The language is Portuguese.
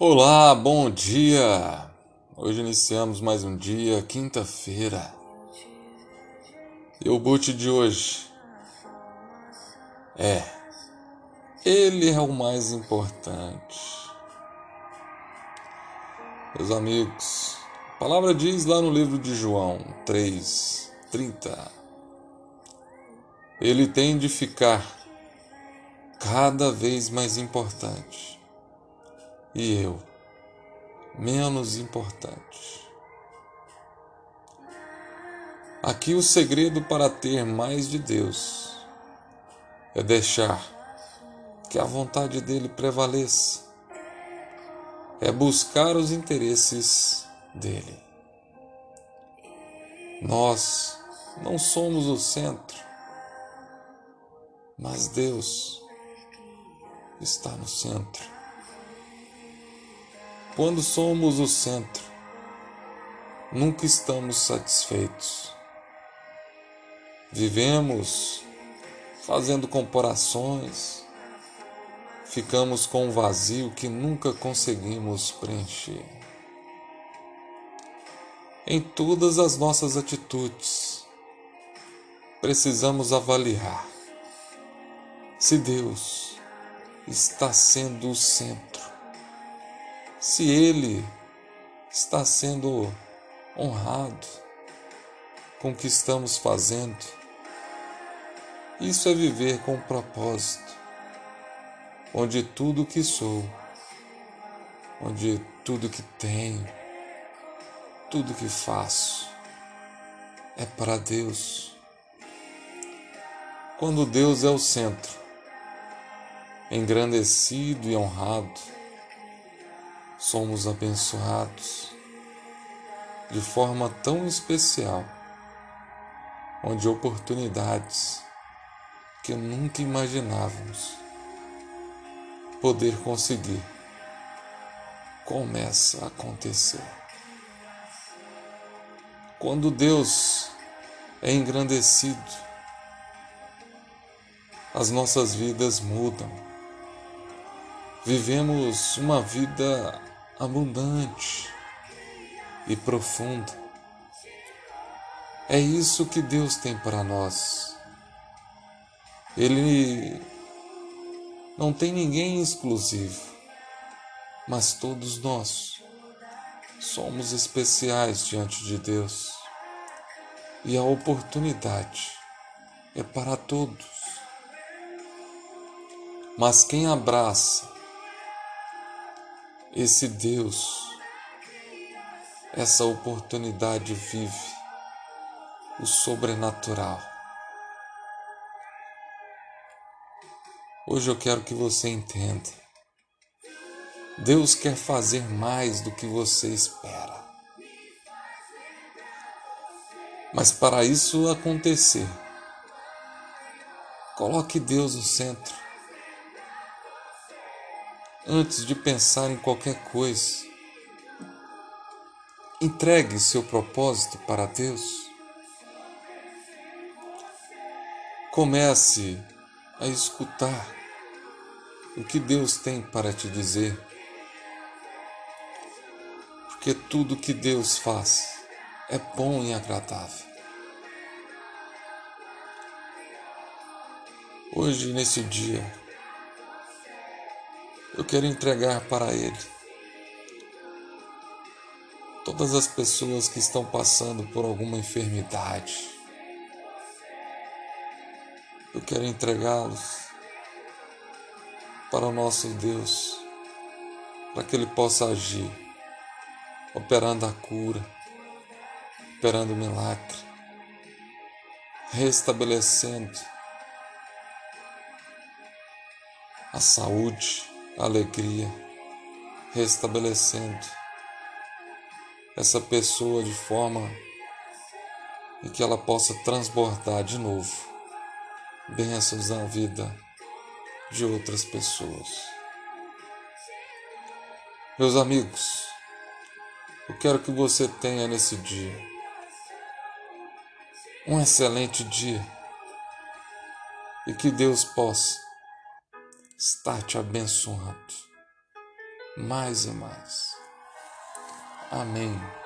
Olá, bom dia! Hoje iniciamos mais um dia, quinta-feira. E o boot de hoje é: Ele é o mais importante. Meus amigos, a palavra diz lá no livro de João 3:30. Ele tem de ficar cada vez mais importante e eu, menos importante. Aqui o segredo para ter mais de Deus é deixar que a vontade dele prevaleça, é buscar os interesses dele. Nós não somos o centro, mas Deus está no centro. Quando somos o centro, nunca estamos satisfeitos. Vivemos fazendo comparações, ficamos com um vazio que nunca conseguimos preencher. Em todas as nossas atitudes, precisamos avaliar se Deus está sendo o centro se ele está sendo honrado com o que estamos fazendo. Isso é viver com propósito, onde tudo que sou, onde tudo que tenho, tudo que faço é para Deus. Quando Deus é o centro, engrandecido e honrado, somos abençoados de forma tão especial, onde oportunidades que nunca imaginávamos poder conseguir começa a acontecer. Quando Deus é engrandecido, as nossas vidas mudam. Vivemos uma vida abundante e profunda. É isso que Deus tem para nós. Ele não tem ninguém exclusivo, mas todos nós somos especiais diante de Deus. E a oportunidade é para todos. Mas quem abraça esse Deus, essa oportunidade vive o sobrenatural. Hoje eu quero que você entenda. Deus quer fazer mais do que você espera. Mas para isso acontecer, coloque Deus no centro antes de pensar em qualquer coisa. Entregue seu propósito para Deus. Comece a escutar o que Deus tem para te dizer. Porque tudo que Deus faz é bom e agradável. Hoje, nesse dia, eu quero entregar para Ele todas as pessoas que estão passando por alguma enfermidade. Eu quero entregá-los para o nosso Deus, para que Ele possa agir, operando a cura, operando o milagre, restabelecendo a saúde alegria, restabelecendo essa pessoa de forma em que ela possa transbordar de novo bênçãos na vida de outras pessoas. Meus amigos, eu quero que você tenha nesse dia um excelente dia e que Deus possa está te abençoando mais e mais. Amém.